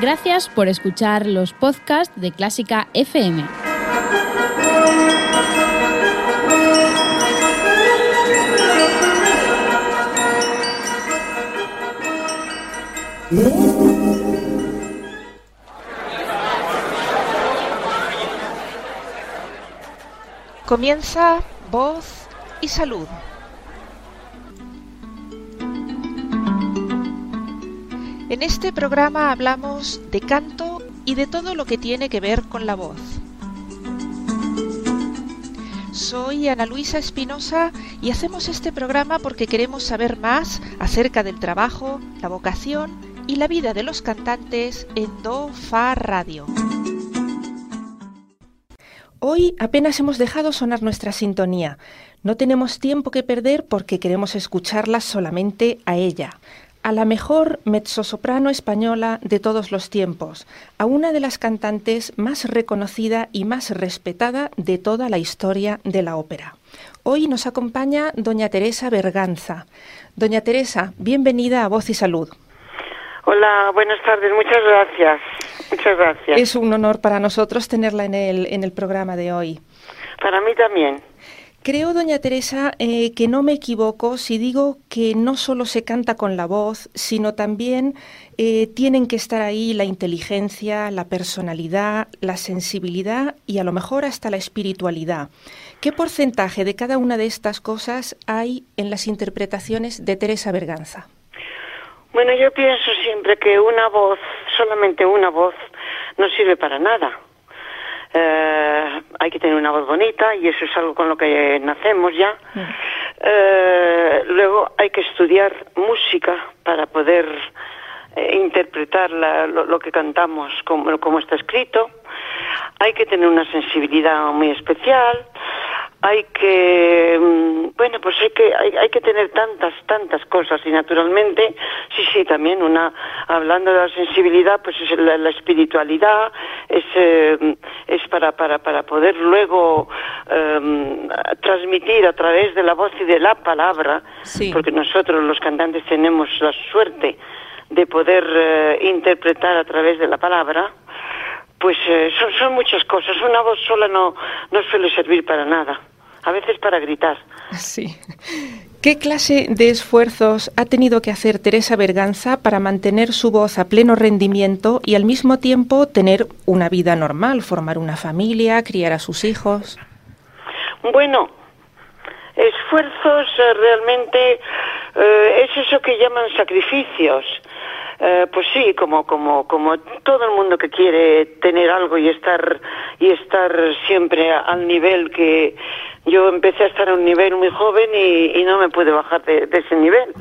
Gracias por escuchar los podcasts de Clásica FM. Comienza Voz y Salud. En este programa hablamos de canto y de todo lo que tiene que ver con la voz. Soy Ana Luisa Espinosa y hacemos este programa porque queremos saber más acerca del trabajo, la vocación y la vida de los cantantes en Do Fa Radio. Hoy apenas hemos dejado sonar nuestra sintonía. No tenemos tiempo que perder porque queremos escucharla solamente a ella, a la mejor mezzosoprano española de todos los tiempos, a una de las cantantes más reconocida y más respetada de toda la historia de la ópera. Hoy nos acompaña doña Teresa Berganza. Doña Teresa, bienvenida a Voz y Salud. Hola, buenas tardes, muchas gracias. Muchas gracias. Es un honor para nosotros tenerla en el, en el programa de hoy. Para mí también. Creo, doña Teresa, eh, que no me equivoco si digo que no solo se canta con la voz, sino también eh, tienen que estar ahí la inteligencia, la personalidad, la sensibilidad y a lo mejor hasta la espiritualidad. ¿Qué porcentaje de cada una de estas cosas hay en las interpretaciones de Teresa Berganza? Bueno, yo pienso siempre que una voz, solamente una voz, no sirve para nada eh, hay que tener una voz bonita y eso es algo con lo que nacemos ya. Mm. Eh, luego hay que estudiar música para poder eh, interpretar lo, que cantamos como, como está escrito. Hay que tener una sensibilidad muy especial hay que mm, bueno pues hay que hay, que tener tantas tantas cosas y naturalmente sí sí también una hablando de la sensibilidad pues es la, espiritualidad es eh, es para para para poder luego em, transmitir a través de la voz y de la palabra porque nosotros los cantantes tenemos la suerte de poder eh, interpretar a través de la palabra pues eh, son, son muchas cosas. Una voz sola no, no suele servir para nada a veces para gritar. Sí. ¿Qué clase de esfuerzos ha tenido que hacer Teresa Berganza para mantener su voz a pleno rendimiento y al mismo tiempo tener una vida normal, formar una familia, criar a sus hijos? Bueno, esfuerzos eh, realmente eh, es eso que llaman sacrificios. Eh, pues sí, como, como, como todo el mundo que quiere tener algo y estar, y estar siempre al nivel que yo empecé a estar a un nivel muy joven y, no me pude bajar de, ese nivel.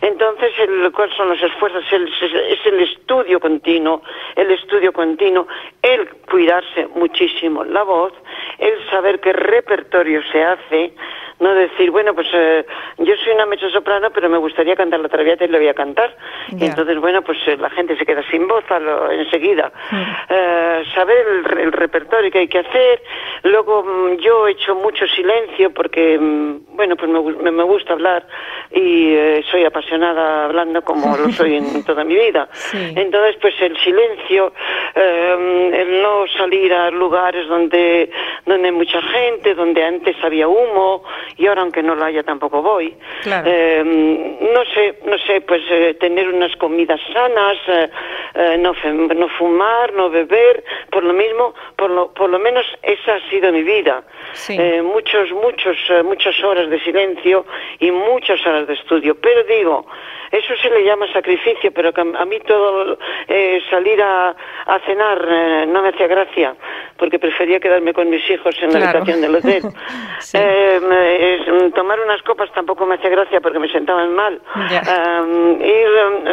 Entonces, el, ¿cuáles son los esfuerzos? es el estudio continuo, el estudio continuo, el cuidarse muchísimo la voz, el saber qué repertorio se hace, no decir, bueno, pues eh, yo soy una mezzo soprano, pero me gustaría cantar la traviata y le voy a cantar. Y entonces, bueno, pues eh, la gente se queda sin voz enseguida. Mm. Eh, saber el, repertorio que hay que hacer. Luego, mm, yo he hecho mucho silencio porque, mm, bueno, pues me, me, gusta hablar y soy apasionada hablando como lo soy en toda mi vida. Entonces, pues el silencio, el no salir a lugares donde, donde hay mucha gente, donde antes había humo, y ahora aunque no lo haya tampoco voy. Eh, no sé, no sé, pues eh, tener unas comidas sanas, eh, no, no fumar, no beber, por lo mismo, por lo, por lo menos esa ha sido mi vida. Muchos, muchos, muchas horas de silencio y muchas horas de estudio. Pero digo, eso se le llama sacrificio, pero a mí todo salir a, a cenar no me hacía gracia, porque prefería quedarme con mis hijos en la habitación del hotel. Mm, tomar unas copas tampoco me hace gracia porque me sentaban mal. y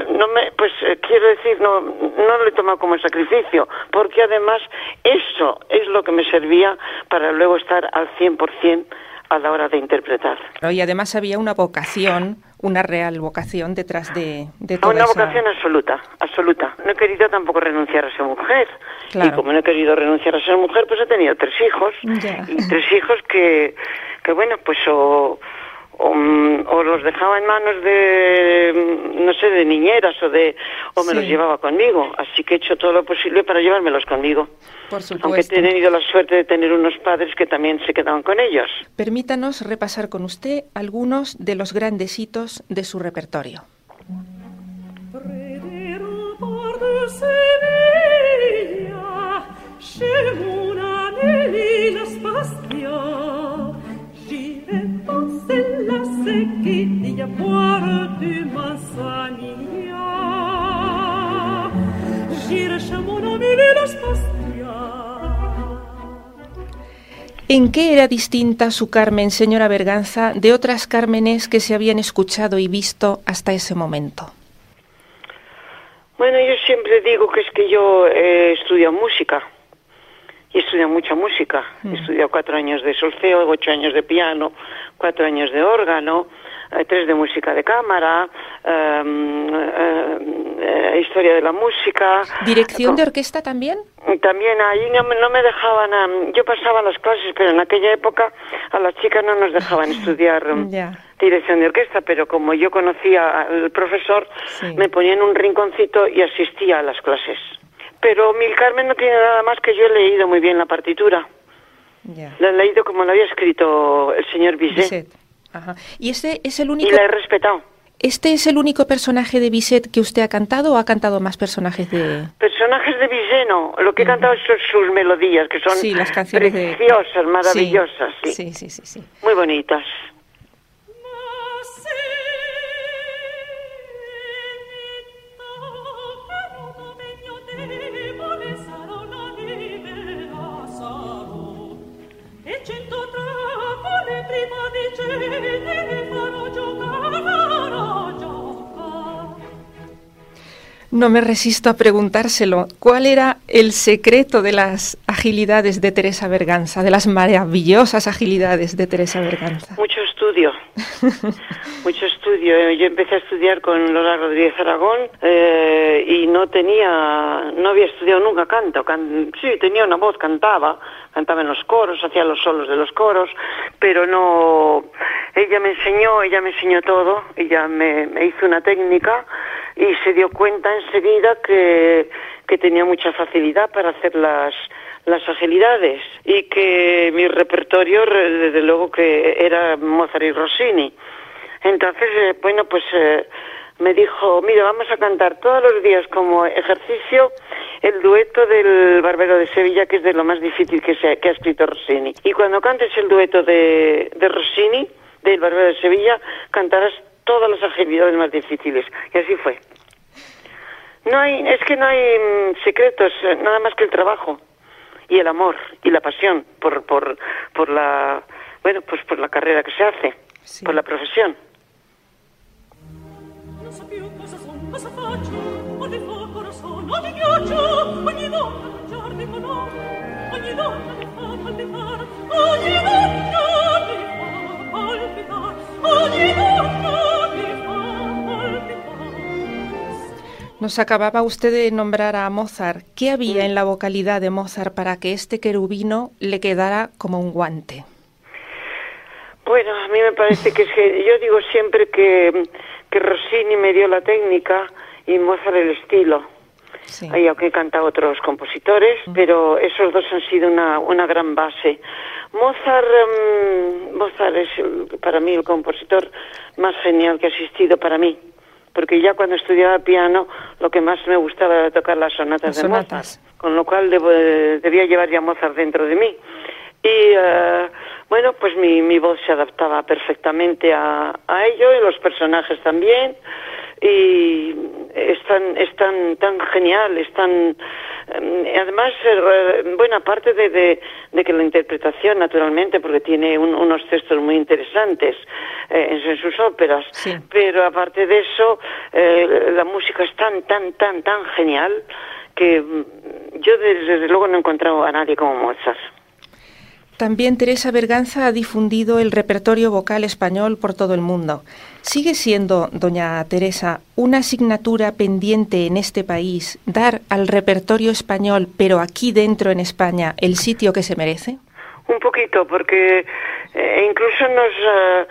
um, no me, pues eh, quiero decir, no, no lo he tomado como sacrificio, porque además eso es lo que me servía para luego estar al 100% a la hora de interpretar. Y además había una vocación, una real vocación detrás de, de toda Una vocación absoluta, absoluta. No he querido tampoco renunciar a ser mujer. Y como no he querido renunciar a ser mujer, pues he tenido tres hijos. Y tres hijos que que bueno, pues o, o, los dejaba en manos de, no sé, de niñeras o de o me los llevaba conmigo. Así que he hecho todo lo posible para llevármelos conmigo. Por supuesto. Aunque he tenido la suerte de tener unos padres que también se quedaban con ellos. Permítanos repasar con usted algunos de los grandes hitos de su repertorio. ¿En qué era distinta su Carmen, señora Berganza, de otras Cármenes que se habían escuchado y visto hasta ese momento? Bueno, yo siempre digo que es que yo he estudiado música y he estudiado mucha música. He mm. estudiado cuatro años de solfeo, ocho años de piano, cuatro años de órgano, eh, tres de música de cámara, em, eh, eh, historia de la música. ¿Dirección de orquesta también? También ahí no, no me dejaban, em, yo pasaba las clases, pero en aquella época a las chicas no nos dejaban estudiar em, dirección de orquesta, pero como yo conocía al profesor, me ponía en un rinconcito y asistía a las clases. Pero Mil Carmen no tiene nada más que yo he leído muy bien la partitura. La he leído como lo había escrito el señor Bizet. ¿Y este es el único... Y la he respetado. ¿Este es el único personaje de Bizet que usted ha cantado o ha cantado más personajes de...? Personajes de Bizet no. Lo que he cantado son sus melodías, que son las canciones preciosas, maravillosas. Sí. sí, sí, sí. Muy bonitas. No me resisto a preguntárselo. ¿Cuál era el secreto de las agilidades de Teresa Berganza, de las maravillosas agilidades de Teresa Berganza? Mucho estudio. Mucho estudio. Yo empecé a estudiar con Lola Rodríguez Aragón eh, y no tenía, no había estudiado nunca canto. sí, tenía una voz, cantaba, cantaba en los coros, hacía los solos de los coros, pero no. Ella me enseñó, ella me enseñó todo. Ella me, me hizo una técnica y se dio cuenta enseguida que, que tenía mucha facilidad para hacer las, las agilidades y que mi repertorio, desde luego que era Mozart y Rossini. Entonces, eh, bueno, pues eh, me dijo, mira, vamos a cantar todos los días como ejercicio el dueto del Barbero de Sevilla, que es de lo más difícil que, se, que ha escrito Rossini. Y cuando cantes el dueto de, de Rossini, del Barbero de Sevilla, cantarás todas las agilidades más difíciles. Y así fue. No hay, es que no hay mm, secretos, eh, nada más que el trabajo y el amor y la pasión por, por, por la, bueno, pues por la carrera que se hace, por la profesión. Nos acababa usted de nombrar a Mozart. ¿Qué había en la vocalidad de Mozart para que este querubino le quedara como un guante? Bueno, a mí me parece que, es que yo digo siempre que, que Rossini me dio la técnica y Mozart el estilo. Sí. Hay aunque canta otros compositores, pero esos dos han sido una, una gran base. Mozart, um, Mozart es para mí el compositor más genial que ha existido para mí porque ya cuando estudiaba piano lo que más me gustaba era tocar las sonatas, de Mozart, con lo cual debía llevar ya Mozart dentro de mí. Y eh, bueno, pues mi, mi voz se adaptaba perfectamente a, a ello y los personajes también y es tan, es tan, tan genial, es tan... Eh, además, eh, bueno, aparte de, de, que la interpretación, naturalmente, porque tiene unos textos muy interesantes eh, en, sus óperas, pero aparte de eso, la música es tan, tan, tan, tan genial que mm, yo desde luego no he encontrado a nadie como Mozart. También Teresa Berganza ha difundido el repertorio vocal español por todo el mundo. ¿Sigue siendo, doña Teresa, una asignatura pendiente en este país dar al repertorio español, pero aquí dentro en España, el sitio que se merece? Un poquito, porque eh, incluso nos, eh,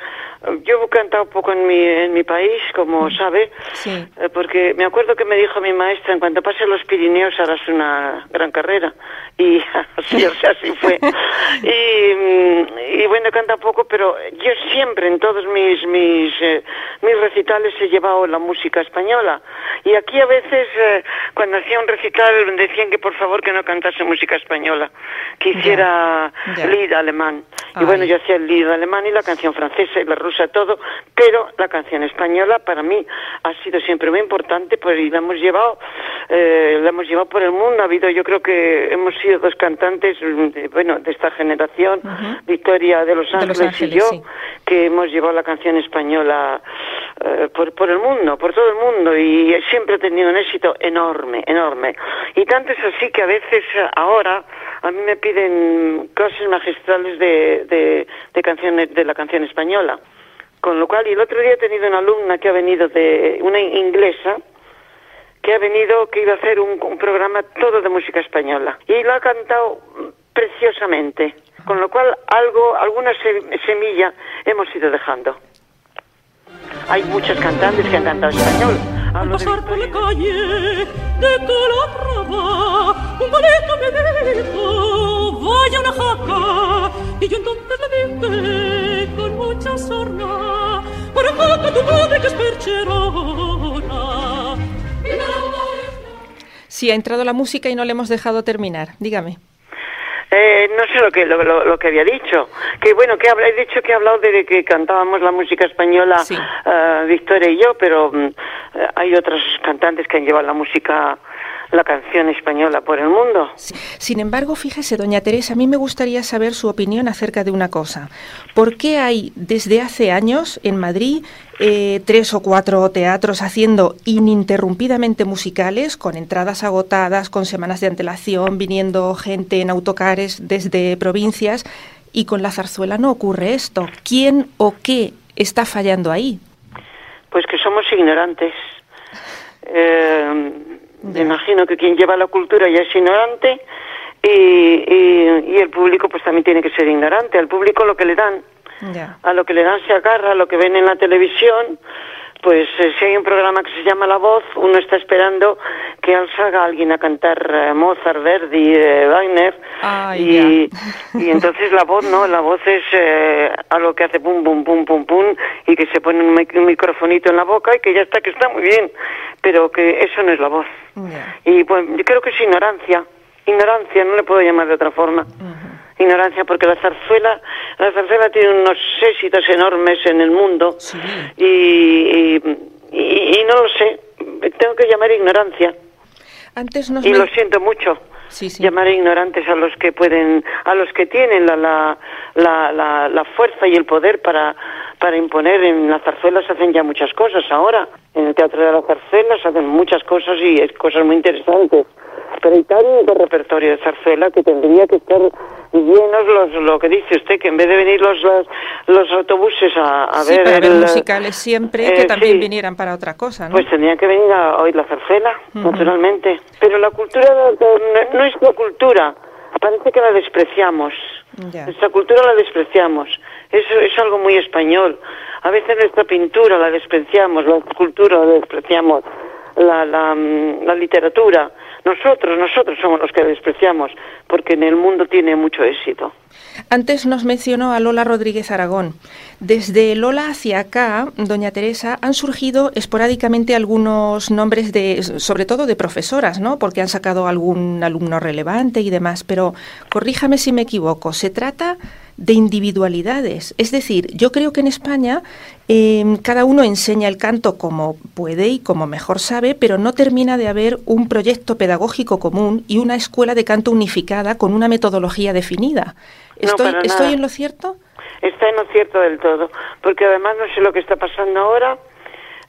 Yo he cantado poco en mi, en mi país, como sabe, Sí. eh, porque me acuerdo que me dijo mi maestra, en cuanto pases los Pirineos harás una gran carrera. Y así, o sea, así fue. Y, mm, y bueno, canta poco, pero yo siempre en todos mis, mis, eh, mis recitales he llevado la música española. Y aquí a veces, eh, cuando hacía un recital, decían que por favor que no cantase música española, que hiciera lead alemán. Y bueno, yo hacía el lead alemán y la canción francesa y la rusa, todo, pero la canción española para mí ha sido siempre muy importante, pues y la hemos llevado, eh, la hemos llevado por el mundo. Ha habido, yo creo que hemos sido dos cantantes, mm, de- bueno, de esta generación, Victoria de Los De Los Ángeles, y yo, sí. que hemos llevado la canción española eh, por, por el mundo, por todo el mundo, y siempre ha tenido un éxito enorme, enorme. Y tanto es así que a veces ahora a mí me piden clases magistrales de, de, de canciones, de la canción española. Con lo cual, y el otro día he tenido una alumna que ha venido de, una inglesa, que ha venido, que iba a hacer un, un programa todo de música española. Y lo ha cantado preciosamente. Con lo cual, algo, alguna se- semilla hemos ido dejando. Hay muchos cantantes que han cantado español. Al pasar por la calle de Calatrava, un me dijo, vaya una jaca. Y yo entonces le dije Sí, ha entrado la música y no le hemos dejado terminar. Dígame. Eh, no sé lo que lo, lo- lo que había dicho. Que bueno, que he dicho que he hablado de que cantábamos la música española, Sí. eh, Victoria y yo, pero eh, hay otros cantantes que han llevado la música, la canción española por el mundo. Sí. Sin embargo, fíjese, doña Teresa, a mí me gustaría saber su opinión acerca de una cosa. ¿Por qué hay desde hace años en Madrid eh, tres o cuatro teatros haciendo ininterrumpidamente musicales, con entradas agotadas, con semanas de antelación, viniendo gente en autocares desde provincias, y con la zarzuela no ocurre esto? ¿Quién o qué está fallando ahí? Pues que somos ignorantes. Eh, me imagino que quien lleva la cultura ya es ignorante y, y, y el público pues también tiene que ser ignorante. Al público lo que le dan, Ya. a lo que le dan se agarra, a lo que ven en la televisión. Pues eh, si hay un programa que se llama La Voz, uno está esperando que al salga alguien a cantar eh, Mozart, Verdi, eh, Wagner. Ay, y, y entonces la voz, ¿no? La voz es eh, algo que hace pum, pum, pum, pum, pum, y que se pone un, mic- un microfonito en la boca y que ya está, que está muy bien, pero que eso no es la voz. Y pues yo creo que es ignorancia, ignorancia, no le puedo llamar de otra forma. Ignorancia, porque la zarzuela, la zarzuela tiene unos éxitos enormes en el mundo Sí. y, y, y- y no lo sé, tengo que llamar ignorancia Antes nos y lo siento mucho. Sí, sí. Llamar ignorantes a los que pueden, a los que tienen la, la, la, la, la fuerza y el poder para, para imponer. En la zarzuela se hacen ya muchas cosas ahora. En el teatro de la zarzuela se hacen muchas cosas y es cosas muy interesantes. Pero hay tanto repertorio de zarzuela que tendría que estar llenos los, lo que dice usted, que en vez de venir los, los, los autobuses a, a Sí, ver para ver el, musicales siempre, eh, que también sí. vinieran para otra cosa, ¿no? Pues tendrían que venir a oír la zarzuela, naturalmente. Pero la cultura no- es la cultura. Parece que la despreciamos. Ya. Nuestra cultura la despreciamos. Eso es algo muy español. A veces nuestra pintura la despreciamos, la cultura la despreciamos, la, la, mm, la literatura. Nosotros, nosotros somos los que despreciamos, porque en el mundo tiene mucho éxito. Antes nos mencionó a Lola Rodríguez Aragón. Desde Lola hacia acá, doña Teresa, han surgido esporádicamente algunos nombres de, sobre todo de profesoras, ¿no? Porque han sacado algún alumno relevante y demás. Pero corríjame si me equivoco. Se trata de individualidades. Es decir, yo creo que en España eh, cada uno enseña el canto como puede y como mejor sabe, pero no termina de haber un proyecto pedagógico común y una escuela de canto unificada con una metodología definida. ¿Estoy, ¿estoy en lo cierto? Está en lo cierto del todo, porque además no sé lo que está pasando ahora,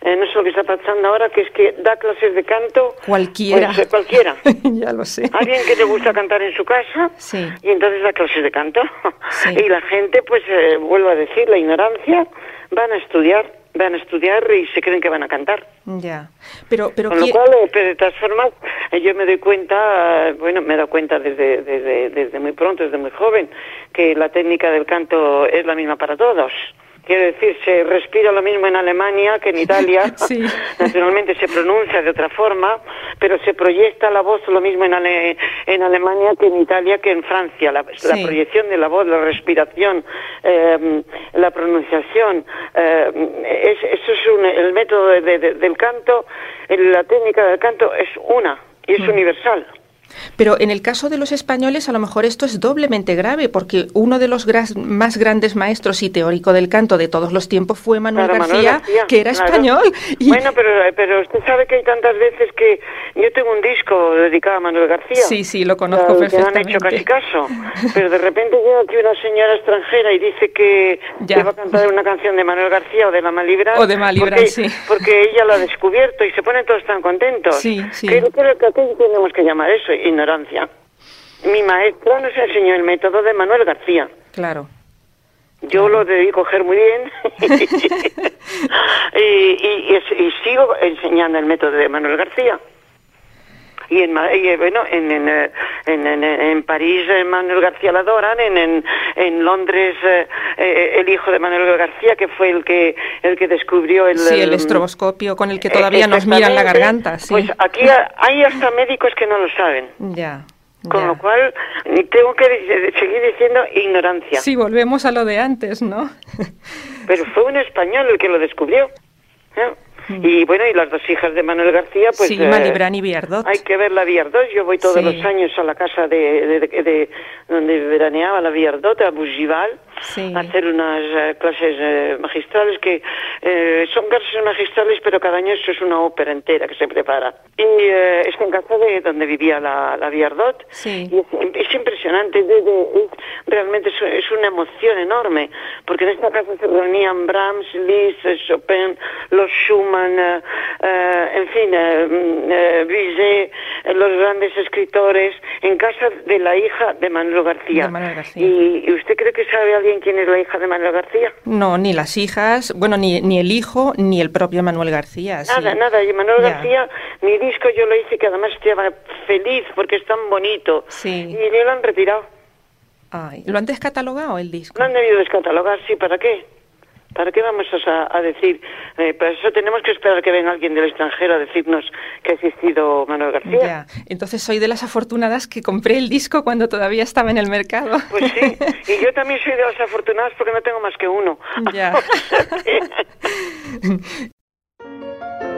eh, no sé lo que está pasando ahora, que es que da clases de canto Cualquiera. pues, eh, cualquiera. ya lo sé. Alguien que le gusta cantar en su casa Sí. y entonces da clases de canto. Sí. Y la gente, pues, eh, vuelvo a decir, la ignorancia, van a estudiar, van a estudiar y se creen que van a cantar. Ya. Pero, pero Con lo ¿quién- cual, eh, pero de todas formas, eh, yo me doy cuenta, bueno, me he dado cuenta desde, desde, desde muy pronto, desde muy joven, que la técnica del canto es la misma para todos. Quiero decir, se respira lo mismo en Alemania que en Italia. Sí. Naturalmente se pronuncia de otra forma, pero se proyecta la voz lo mismo en, Ale- en Alemania que en Italia que en Francia. La, proyección de la voz, la respiración, eh, la pronunciación, eh, es- eso es un- el método de- de- del canto, la técnica del canto es una y es Mm. universal. Pero en el caso de los españoles, a lo mejor esto es doblemente grave, porque uno de los gras- más grandes maestros y teórico del canto de todos los tiempos fue Manuel, Claro, García, Manuel García, que era claro. español. Y- Bueno, pero, pero usted sabe que hay tantas veces que yo tengo un disco dedicado a Manuel García. Sí, sí, lo conozco no han perfectamente. hecho casi caso. Pero de repente llega aquí una señora extranjera y dice que, Ya. que va a cantar una canción de Manuel García o de La Malibran. O de Malibran, porque, sí. Porque ella lo ha descubierto y se ponen todos tan contentos. Sí, sí. Creo, creo que aquí tenemos que llamar eso ignorancia. Mi maestra nos enseñó el método de Manuel García. Claro. Yo lo debí coger muy bien y, y- y- y sigo enseñando el método de Manuel García. Y en, y, eh, bueno, en, en, eh, en, en- en París eh, Manuel García la adoran, en, en, en Londres eh, el hijo de Manuel García, que fue el que, el que descubrió el... Sí, el estroboscopio con el que todavía nos miran la garganta. Sí. Pues aquí ha- hay hasta médicos que no lo saben. ya. Con ya. lo cual, tengo que seguir diciendo ignorancia. Sí, volvemos a lo de antes, ¿no? Pero fue un español el que lo descubrió. ¿Eh? Y bueno, y las dos hijas de Manuel García, pues... Mm. sí, eh, Malibran y Viardot. Hay que ver la Viardot. Yo voy todos Sí. los años a la casa de, de- de- de- donde veraneaba la Viardot, a Bougival, Sí. hacer unas eh, clases eh, magistrales que eh, son clases magistrales, pero cada año eso es una ópera entera que se prepara. Y eh, es en casa de donde vivía la, la Viardot. Sí. Y es, es impresionante, de- de- realmente es, es una emoción enorme, porque en esta casa se reunían Brahms, Liszt, Chopin, los Schumann, en fin, mm, Bizet, los grandes escritores, en casa de la hija de Manuel García. De Manuel García. ¿Y, y usted cree que sabe alguien quién es la hija de Manuel García? No, ni las hijas, bueno, ni, ni el hijo, ni el propio Manuel García. sí. Nada, nada. Y Manuel Ya. García, mi disco yo lo hice que además estaba feliz porque es tan bonito. Sí. Y me lo han retirado. Ay, ¿Lo han descatalogado el disco? Lo han debido descatalogar, sí, ¿para qué? ¿Para qué vamos a, a decir? Eh, para eso tenemos que esperar que venga alguien del extranjero a decirnos que ha existido Manuel García. Ya, entonces soy de las afortunadas que compré el disco cuando todavía estaba en el mercado. Pues sí, y yo también soy de las afortunadas porque no tengo más que uno. Ya.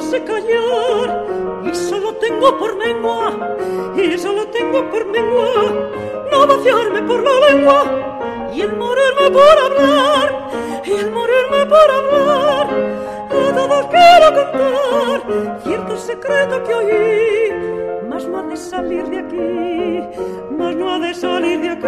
sé callar y solo tengo por lengua, y solo tengo por lengua no vaciarme por la lengua y el morirme por hablar, y el morirme por hablar. A todos quiero contar cierto secreto que oí, mas no ha de salir de aquí, mas no ha de salir de aquí,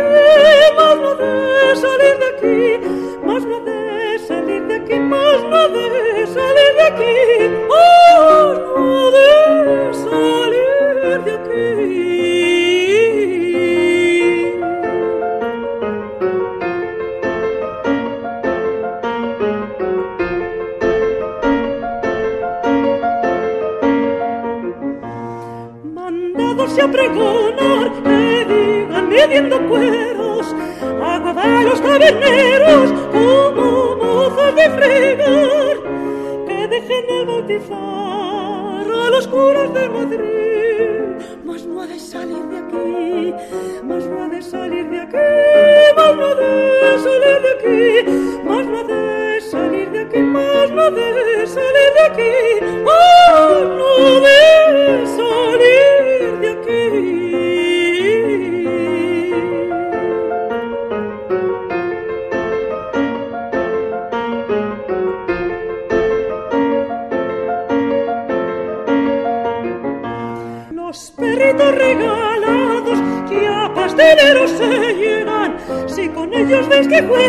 mas no ha de salir de aquí, mas no ha de salir de aquí, mas no ha de salir de aquí, mas no de salir de aquí. mandados a pregonar digan midiendo cueros agua de los taberneros a los curas de Madrid. Mas no ha de salir de aquí mas no ha de salir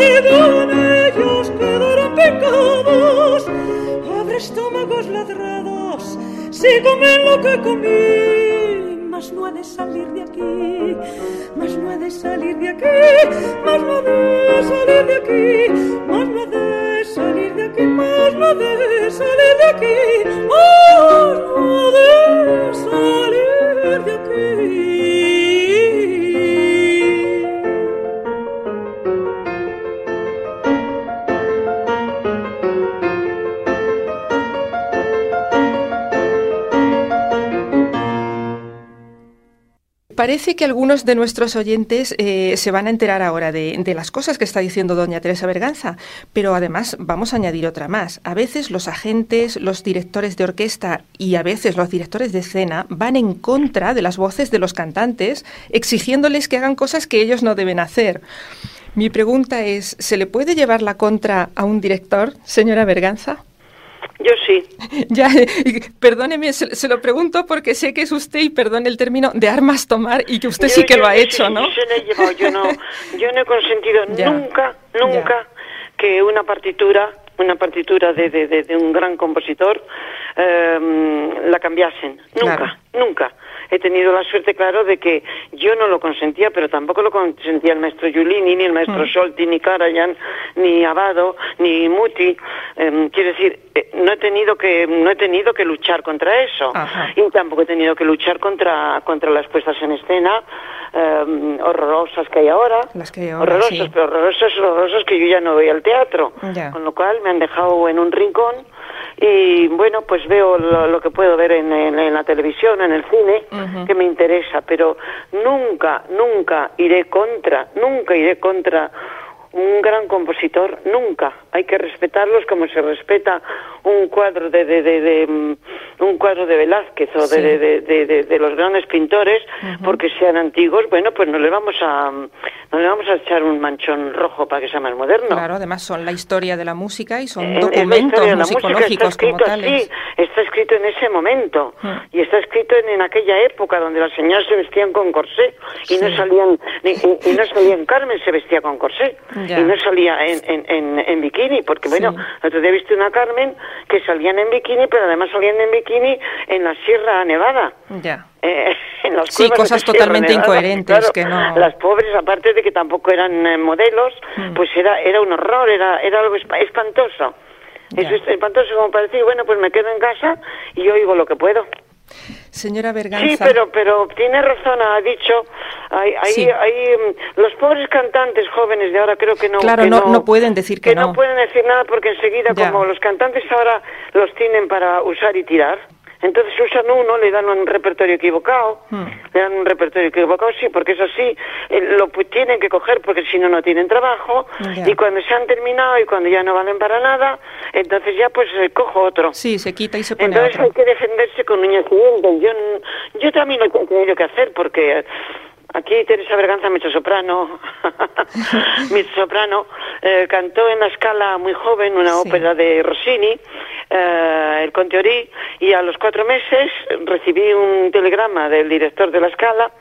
ves que juegan, ellos quedarán pecados. Abre estómagos ladrados, si comen lo que comí, mas no ha de salir de aquí, mas no ha de salir de aquí, mas no ha de salir de aquí, mas no ha de salir de aquí, mas no ha de salir de aquí, mas no ha de salir de aquí. Parece que algunos de nuestros oyentes eh, se van a enterar ahora de, de, las cosas que está diciendo doña Teresa Berganza, pero además vamos a añadir otra más. A veces los agentes, los directores de orquesta y a veces los directores de escena van en contra de las voces de los cantantes, exigiéndoles que hagan cosas que ellos no deben hacer. Mi pregunta es, ¿se le puede llevar la contra a un director, señora Berganza? Yo sí. Ya, perdóneme, se, se, lo pregunto porque sé que es usted, y perdone el término, de armas tomar y que usted yo, sí que yo, lo ha yo hecho, sí, ¿no? Se le he llevado, yo no, yo no he consentido Ya, nunca, nunca que una partitura, una partitura de, de, de, de un gran compositor, eh, la cambiasen. Nunca, Claro. nunca. He tenido la suerte, claro, de que yo no lo consentía, pero tampoco lo consentía el maestro Giulini, ni el maestro Mm. Solti, ni Karajan, ni Abado, ni Muti. Eh, quiero decir, eh, no he tenido que no he tenido que luchar contra eso Ajá. y tampoco he tenido que luchar contra contra las puestas en escena eh, horrorosas que hay ahora. Las que hay ahora, horrorosas, sí. pero horrorosas, horrorosas que yo ya no voy al teatro. Con lo cual me han dejado en un rincón y bueno, pues veo lo, lo que puedo ver en, en- en la televisión, en el cine, Que me interesa, pero nunca, nunca iré contra, nunca iré contra un gran compositor, nunca. Hay que respetarlos como se respeta un cuadro de, de, de, de, mm, un cuadro de Velázquez o Sí. de, los grandes pintores, porque sean antiguos, bueno, pues no le vamos a no le vamos a echar un manchón rojo para que sea más moderno. Claro, además son la historia de la música y son Eh, documentos la musicológicos está escrito como tales. así, está escrito en ese momento Mm. y está escrito en, en aquella época donde las señoras se vestían con corsé y no salían y, y no salían Carmen se vestía con corsé Ya. y no salía en, en, en, en bikini porque bueno Sí. el otro día he visto una Carmen que salían en bikini pero además salían en bikini en la Sierra Nevada Ya. eh, en las Sí, cosas totalmente Nevada, incoherentes claro, que no- Las pobres, aparte de que tampoco eran eh, modelos, Mm. pues era era un horror, era era algo espa- espantoso. Ya. Eso es espantoso como para decir, bueno, pues me quedo en casa y yo oigo lo que puedo. Señora Berganza. Sí, pero pero tiene razón, ha dicho, hay, hay, Sí. hay, mm, los pobres cantantes jóvenes de ahora creo que no Claro, que no- no pueden decir que no. no. pueden decir nada porque enseguida Ya. como los cantantes ahora los tienen para usar y tirar, entonces usan uno, le dan un repertorio equivocado, Hmm. le dan un repertorio equivocado, sí, porque es así, eh, lo tienen que coger porque si no, no tienen trabajo, y cuando se han terminado y cuando ya no valen para nada, entonces ya pues eh, cojo otro. Sí, se quita y se pone Entonces otro. hay que defenderse con uñas y dientes. Yo, yo también lo he tenido que hacer porque aquí Teresa Berganza, mezzosoprano, mezzosoprano, eh, cantó en la escala muy joven una Sí. ópera de Rossini, eh, el Conte Ori, y a los cuatro meses recibí un telegrama del director de la escala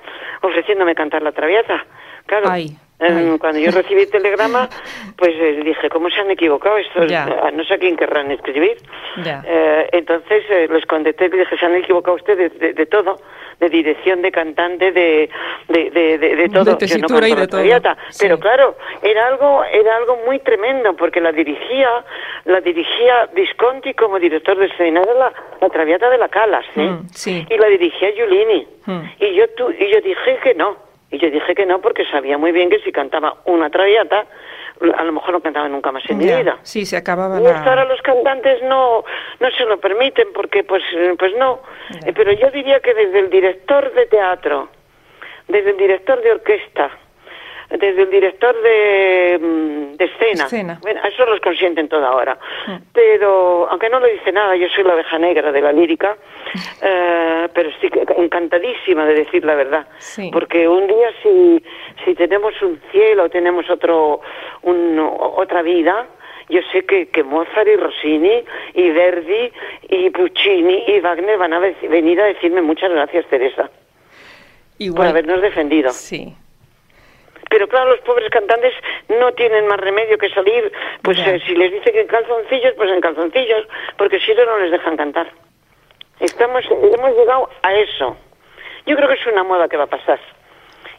ofreciéndome cantar la Traviata. Claro. Ay, ay. Cuando yo recibí el telegrama, pues eh, dije, ¿cómo se han equivocado estos? Ya. No sé a quién querrán escribir. Ya. Eh, entonces eh, les contesté y dije, se han equivocado ustedes de, de todo, de dirección, de cantante, de, de, de, de, todo. De Yo no y de todo. Traviata. Sí. Pero claro, era algo, era algo muy tremendo porque la dirigía, la dirigía Visconti como director de escena, era la, la Traviata de la Calas, ¿eh? Mm, sí. Y la dirigía Giulini. Mm. Y yo tu, y yo dije que no. Y yo dije que no porque sabía muy bien que si cantaba una Traviata, a lo mejor no cantaba nunca más en mi vida. Sí, se acababa Y ahora los cantantes no, no se lo permiten porque pues, pues no. Ya. Eh, Pero yo diría que desde el director de teatro, desde el director de orquesta, desde el director de, mm, de escena, Escena. bueno, eso los consienten toda ahora. Mm. Pero, aunque no lo dice nada, yo soy la oveja negra de la lírica, eh, pero estoy encantadísima de decir la verdad. Sí. Porque un día si, si tenemos un cielo, tenemos otro, un, otra vida, yo sé que, que Mozart y Rossini y Verdi y Puccini y Wagner van a ve- venir a decirme muchas gracias, Teresa, por habernos defendido. Sí. Pero claro, los pobres cantantes no tienen más remedio que salir, pues eh, si les dicen que en calzoncillos, pues en calzoncillos, porque si no, no les dejan cantar. Estamos, hemos llegado a eso. yo creo que es una moda que va a pasar.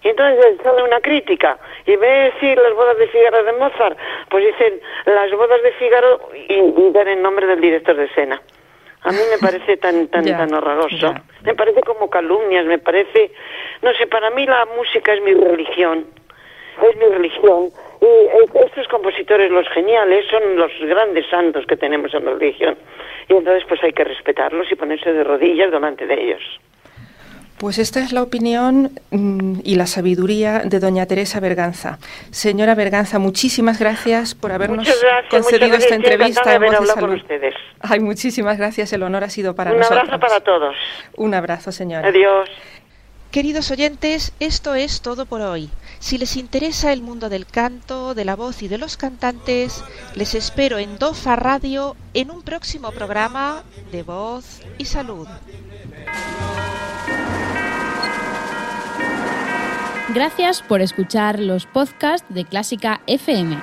Y entonces sale una crítica y ve decir las bodas de Fígaro de Mozart, pues dicen las bodas de Fígaro y, dan el nombre del director de escena. A mí me parece tan tan tan horroroso. Me parece como calumnias, me parece, no sé, para mí la música es mi religión. Es mi religión. Y estos compositores, los geniales, son los grandes santos que tenemos en la religión. Y entonces pues hay que respetarlos y ponerse de rodillas delante de ellos. Pues esta es la opinión mm, y la sabiduría de doña Teresa Berganza. Señora Berganza, muchísimas gracias por habernos concedido esta entrevista en Voz de ustedes. Ay, muchísimas gracias, el honor ha sido para nosotros. Un abrazo para todos. Un abrazo, señora. Adiós. Queridos oyentes, esto es todo por hoy. Si les interesa el mundo del canto, de la voz y de los cantantes, les espero en Dofa Radio en un próximo programa de Voz y Salud. Gracias por escuchar los podcasts de Clásica FM.